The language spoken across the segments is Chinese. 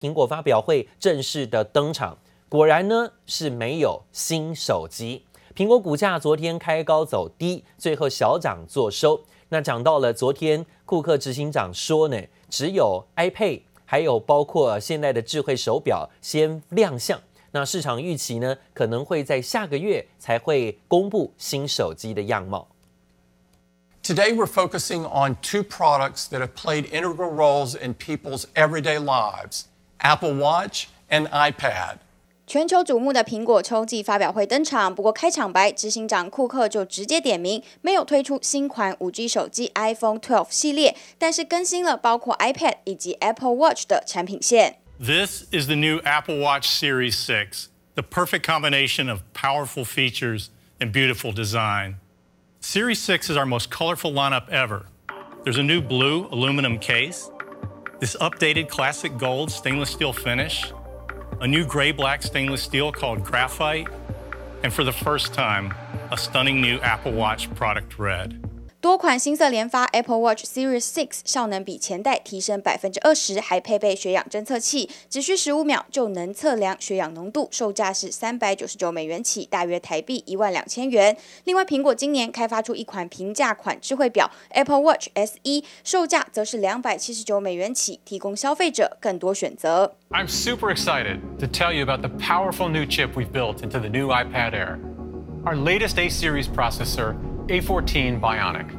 苹果发表会正式的登场，果然呢是没有新手机。苹果股价昨天开高走低，最后小涨作收。那讲到了昨天，库克执行长说呢，只有 iPad 还有包括现在的智慧手表先亮相。那市场预期呢，可能会在下个月才会公布新手机的样貌。Today we're focusing on two products that have played integral roles in people's everyday lives. Apple Watch and iPad。全球瞩目的苹果秋季发表会登场，不过开场白，执行长库克就直接点名，没有推出新款 5G 手机 iPhone 12系列，但是更新了包括 iPad 以及 Apple Watch 的产品线。This is the new Apple Watch Series 6, the perfect combination of powerful features and beautiful design. Series 6 is our most colorful lineup ever. There's a new blue aluminum case. This updated classic gold stainless steel finish, a new gray-black stainless steel called Graphite, and for the first time, a stunning new Apple Watch product red. 多款新色连发 Apple Watch Series 6效能比前代提升百分之二十，还配备血氧侦测器，只需十五秒就能测量血氧浓度，售价是三百九十九美元起，大约台币一万两千元。另外，苹果今年开发出一款平价款智慧表 Apple Watch SE，售价则是两百七十九美元起，提供消费者更多选择。I'm super excited to tell you about the powerful new chip we've built into the new iPad Air. Our latest A series processor. A14 Bionic.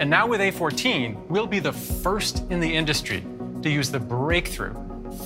And now with A14, we'll be the first in the industry to use the breakthrough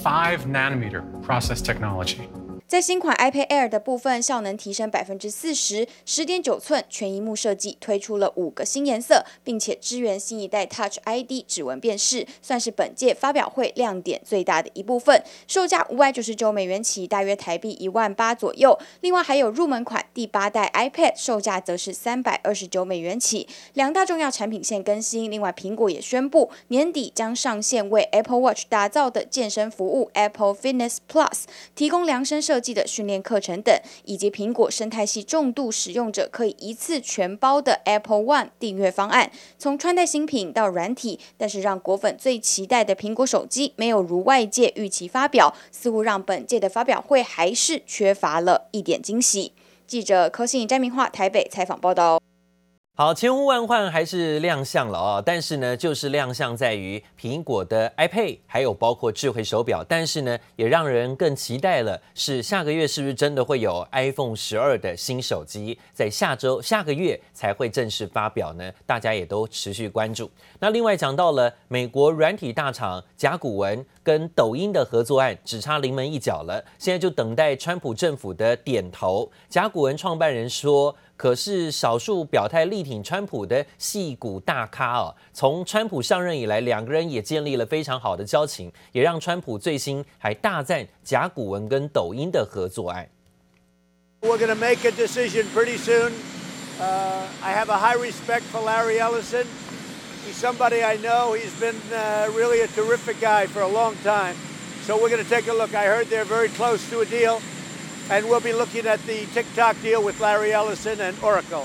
5 nanometer process technology. 在新款 iPad Air 的部分，效能提升百分之四十，十点九寸全萤幕设计，推出了五个新颜色，并且支援新一代 Touch ID 指纹辨识，算是本届发表会亮点最大的一部分。售价五百九十九美元起，大约台币一万八左右。另外还有入门款第八代 iPad，售价则是三百二十九美元起。两大重要产品线更新，另外苹果也宣布年底将上线为 Apple Watch 打造的健身服务 Apple Fitness Plus，提供量身设计的训练课程等，以及苹果生态系重度使用者可以一次全包的 Apple One 订阅方案，从穿戴新品到软体，但是让果粉最期待的苹果手机没有如外界预期发表，似乎让本届的发表会还是缺乏了一点惊喜。记者柯信詹明化台北采访报道。好，千呼万唤还是亮相了啊、哦！但是呢，就是亮相在于苹果的 iPad，还有包括智慧手表。但是呢，也让人更期待了，是下个月是不是真的会有 iPhone 十二的新手机，在下周下个月才会正式发表呢？大家也都持续关注。那另外讲到了美国软体大厂甲骨文跟抖音的合作案，只差临门一脚了，现在就等待川普政府的点头。甲骨文创办人说。可是，少数表态力挺川普的矽谷大咖哦，从川普上任以来，两个人也建立了非常好的交情，也让川普最新还大赞甲骨文跟抖音的合作案。We're going to make a decision pretty soon. Uh, I have a high respect for Larry Ellison. He's somebody I know. He's been uh, really a terrific guy for a long time. So we're going to take a look. I heard they're very close to a deal. And we'll be looking at the TikTok deal with Larry Ellison and Oracle.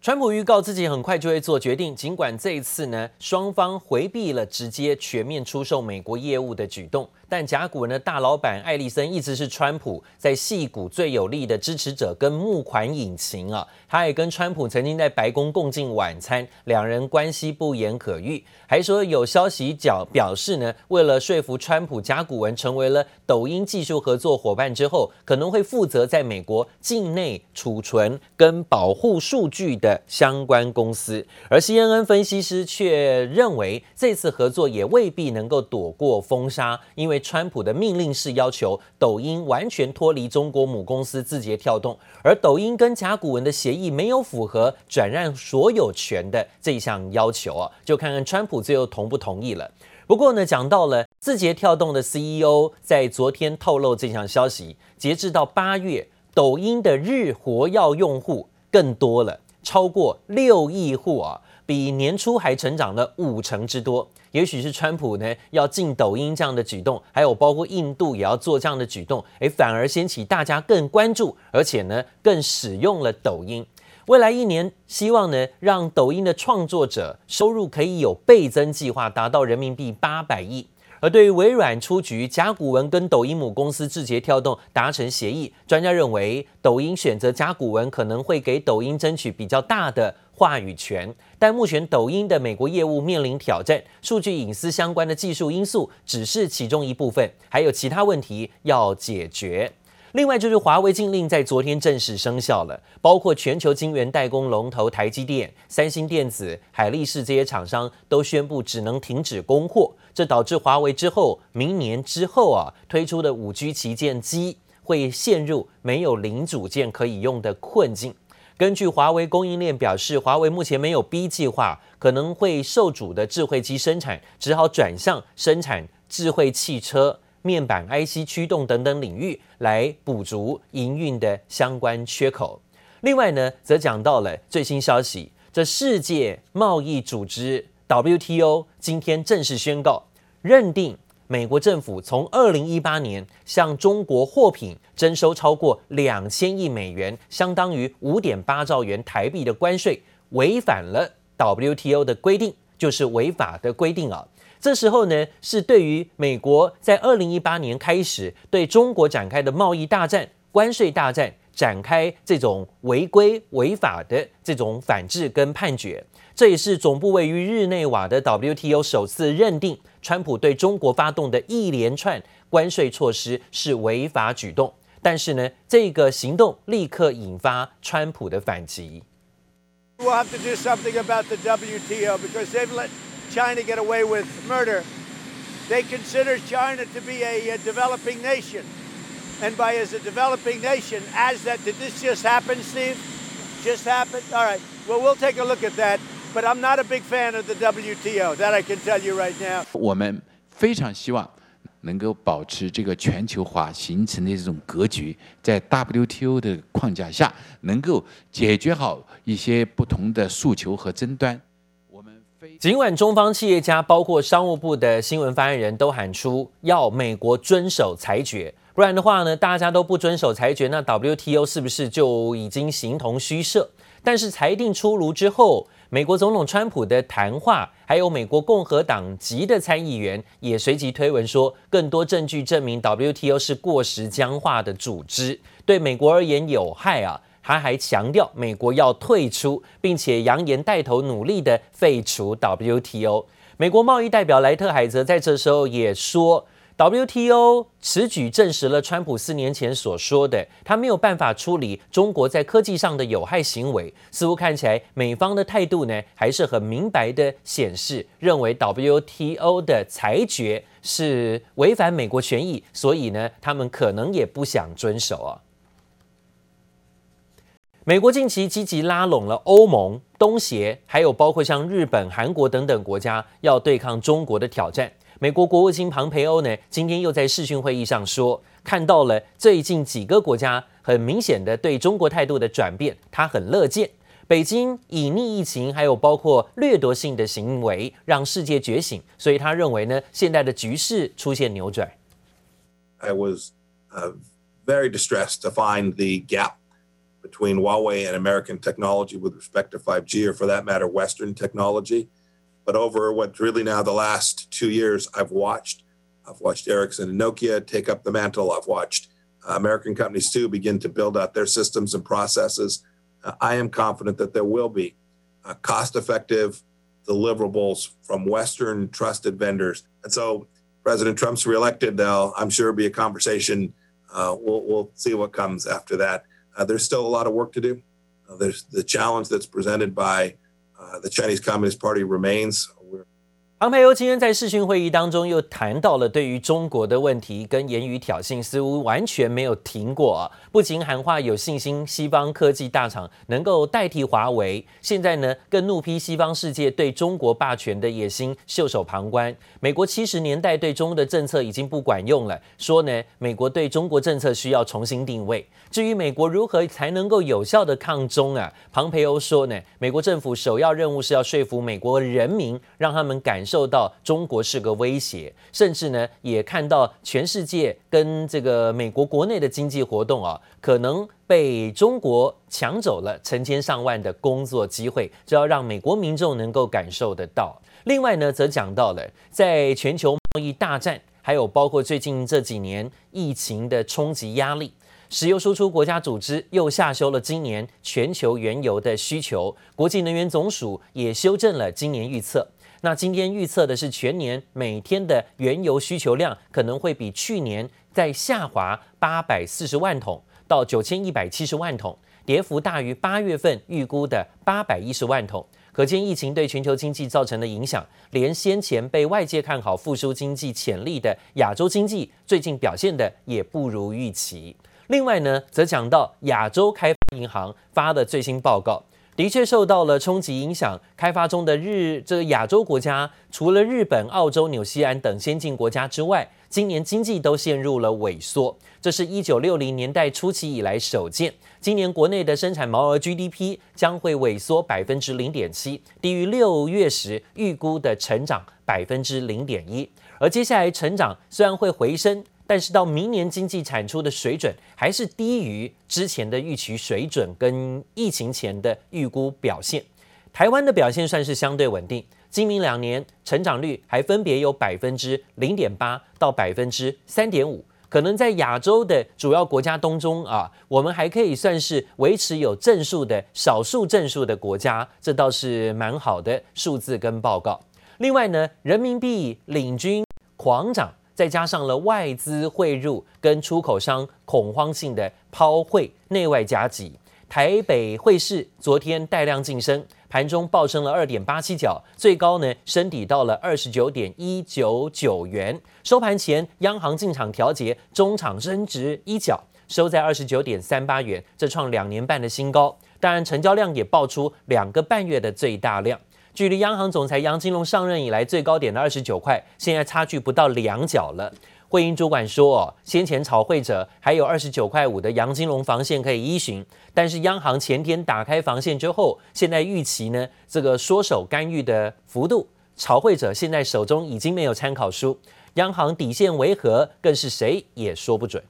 川普预告自己很快就会做决定，尽管这一次呢，双方回避了直接全面出售美国业务的举动。但甲骨文的大老板艾利森一直是川普在戏骨最有力的支持者跟募款引擎啊，他也跟川普曾经在白宫共进晚餐，两人关系不言可喻。还说有消息角表示呢，为了说服川普，甲骨文成为了抖音技术合作伙伴之后，可能会负责在美国境内储存跟保护数据的相关公司。而 CNN 分析师却认为，这次合作也未必能够躲过封杀，因为。川普的命令是要求抖音完全脱离中国母公司字节跳动，而抖音跟甲骨文的协议没有符合转让所有权的这项要求啊，就看看川普最后同不同意了。不过呢，讲到了字节跳动的 CEO 在昨天透露这项消息，截至到八月，抖音的日活跃用户更多了，超过六亿户啊。比年初还成长了五成之多，也许是川普呢要进抖音这样的举动，还有包括印度也要做这样的举动，诶，反而掀起大家更关注，而且呢更使用了抖音。未来一年，希望呢让抖音的创作者收入可以有倍增计划，达到人民币八百亿。而对于微软出局，甲骨文跟抖音母公司字节跳动达成协议，专家认为抖音选择甲骨文可能会给抖音争取比较大的话语权。但目前抖音的美国业务面临挑战，数据隐私相关的技术因素只是其中一部分，还有其他问题要解决。另外就是华为禁令在昨天正式生效了，包括全球晶圆代工龙头台积电、三星电子、海力士这些厂商都宣布只能停止供货，这导致华为之后明年之后啊推出的五 G 旗舰机会陷入没有零组件可以用的困境。根据华为供应链表示，华为目前没有 B 计划，可能会受阻的智慧机生产只好转向生产智慧汽车。面板 IC 驱动等等领域来补足营运的相关缺口。另外呢，则讲到了最新消息，这世界贸易组织 WTO 今天正式宣告，认定美国政府从二零一八年向中国货品征收超过两千亿美元，相当于五点八兆元台币的关税，违反了 WTO 的规定，就是违法的规定啊。这时候呢，是对于美国在二零一八年开始对中国展开的贸易大战、关税大战展开这种违规违法的这种反制跟判决。这也是总部位于日内瓦的 WTO 首次认定，川普对中国发动的一连串关税措施是违法举动。但是呢，这个行动立刻引发川普的反击。We'll have to do something about the WTO because they've let China get away with murder. They consider China to be a, a developing nation. And by as a developing nation, as that, did this just happen, Steve? Just happened? All right. Well, we'll take a look at that. But I'm not a big fan of the WTO. That I can tell you right now. 我们非常希望能够保持这个全球化形成的这种格局，在 WTO 的框架下，能够解决好一些不同的诉求和争端。 尽管中方企业家，包括商务部的新闻发言人都喊出要美国遵守裁决，不然的话呢，大家都不遵守裁决，那 WTO 是不是就已经形同虚设？但是裁定出炉之后，美国总统川普的谈话，还有美国共和党籍的参议员也随即推文说，更多证据证明 WTO 是过时僵化的组织，对美国而言有害啊。他还强调，美国要退出，并且扬言带头努力的废除 WTO。美国贸易代表莱特海则在这时候也说，WTO 此举证实了川普四年前所说的，他没有办法处理中国在科技上的有害行为。似乎看起来，美方的态度呢，还是很明白的显示，认为 WTO 的裁决是违反美国权益，所以呢，他们可能也不想遵守啊。美国近期积极拉拢了欧盟、东协，还有包括像日本、韩国等等国家，要对抗中国的挑战。美国国务卿庞培欧呢，今天又在视讯会议上说，看到了最近几个国家很明显的对中国态度的转变，他很乐见。北京隐匿疫情，还有包括掠夺性的行为，让世界觉醒，所以他认为呢，现在的局势出现扭转。I was very distressed to find the gap. Between Huawei and American technology with respect to 5G, or for that matter, Western technology. But over what's really now the last two years, I've watched, I've watched Ericsson and Nokia take up the mantle. I've watched uh, American companies too begin to build out their systems and processes. Uh, I am confident that there will be uh, cost-effective deliverables from Western trusted vendors. And so President Trump's reelected, there'll, I'm sure, be a conversation. Uh, we'll, we'll see what comes after that. Uh, there's still a lot of work to do. Uh, there's the challenge that's presented by uh, the Chinese Communist Party remains. 庞培欧今天在视讯会议当中又谈到了对于中国的问题跟言语挑衅，似乎完全没有停过啊！不仅喊话有信心西方科技大厂能够代替华为，现在呢更怒批西方世界对中国霸权的野心袖手旁观。美国七十年代对中的政策已经不管用了，说呢美国对中国政策需要重新定位。至于美国如何才能够有效的抗中啊？庞培欧说呢，美国政府首要任务是要说服美国人民，让他们感。受到中国是个威胁，甚至呢也看到全世界跟这个美国国内的经济活动啊，可能被中国抢走了成千上万的工作机会，这要让美国民众能够感受得到。另外呢，则讲到了在全球。贸易大战，还有包括最近这几年疫情的冲击压力，石油输出国家组织又下修了今年全球原油的需求，国际能源总署也修正了今年预测。那今天预测的是全年每天的原油需求量可能会比去年再下滑八百四十万桶到九千一百七十万桶，跌幅大于八月份预估的八百一十万桶。可见疫情对全球经济造成的影响，连先前被外界看好复苏经济潜力的亚洲经济，最近表现的也不如预期。另外呢，则讲到亚洲开发银行发的最新报告，的确受到了冲击影响，开发中的日这个亚洲国家，除了日本、澳洲、纽西兰等先进国家之外，今年经济都陷入了萎缩，这是一九六零年代初期以来首见。今年国内的生产毛额 GDP 将会萎缩百分之零点七，低于六月时预估的成长百分之零点一。而接下来成长虽然会回升，但是到明年经济产出的水准还是低于之前的预期水准跟疫情前的预估表现。台湾的表现算是相对稳定。今明两年成长率还分别有百分之零点八到百分之三点五，可能在亚洲的主要国家当中啊，我们还可以算是维持有正数的少数正数的国家，这倒是蛮好的数字跟报告。另外呢，人民币领军狂涨，再加上了外资汇入跟出口商恐慌性的抛汇，内外夹击，台北汇市昨天带量晋升。盘中暴升了二点八七角，最高呢升抵到了二十九点一九九元。收盘前，央行进场调节，中场升值一角，收在二十九点三八元，这创两年半的新高。当然，成交量也爆出两个半月的最大量，距离央行总裁杨金龙上任以来最高点的二十九块，现在差距不到两角了。汇银主管说：“哦，先前炒汇者还有二十九块五的杨金龙防线可以依循，但是央行前天打开防线之后，现在预期呢这个缩手干预的幅度，炒汇者现在手中已经没有参考书，央行底线为何，更是谁也说不准。”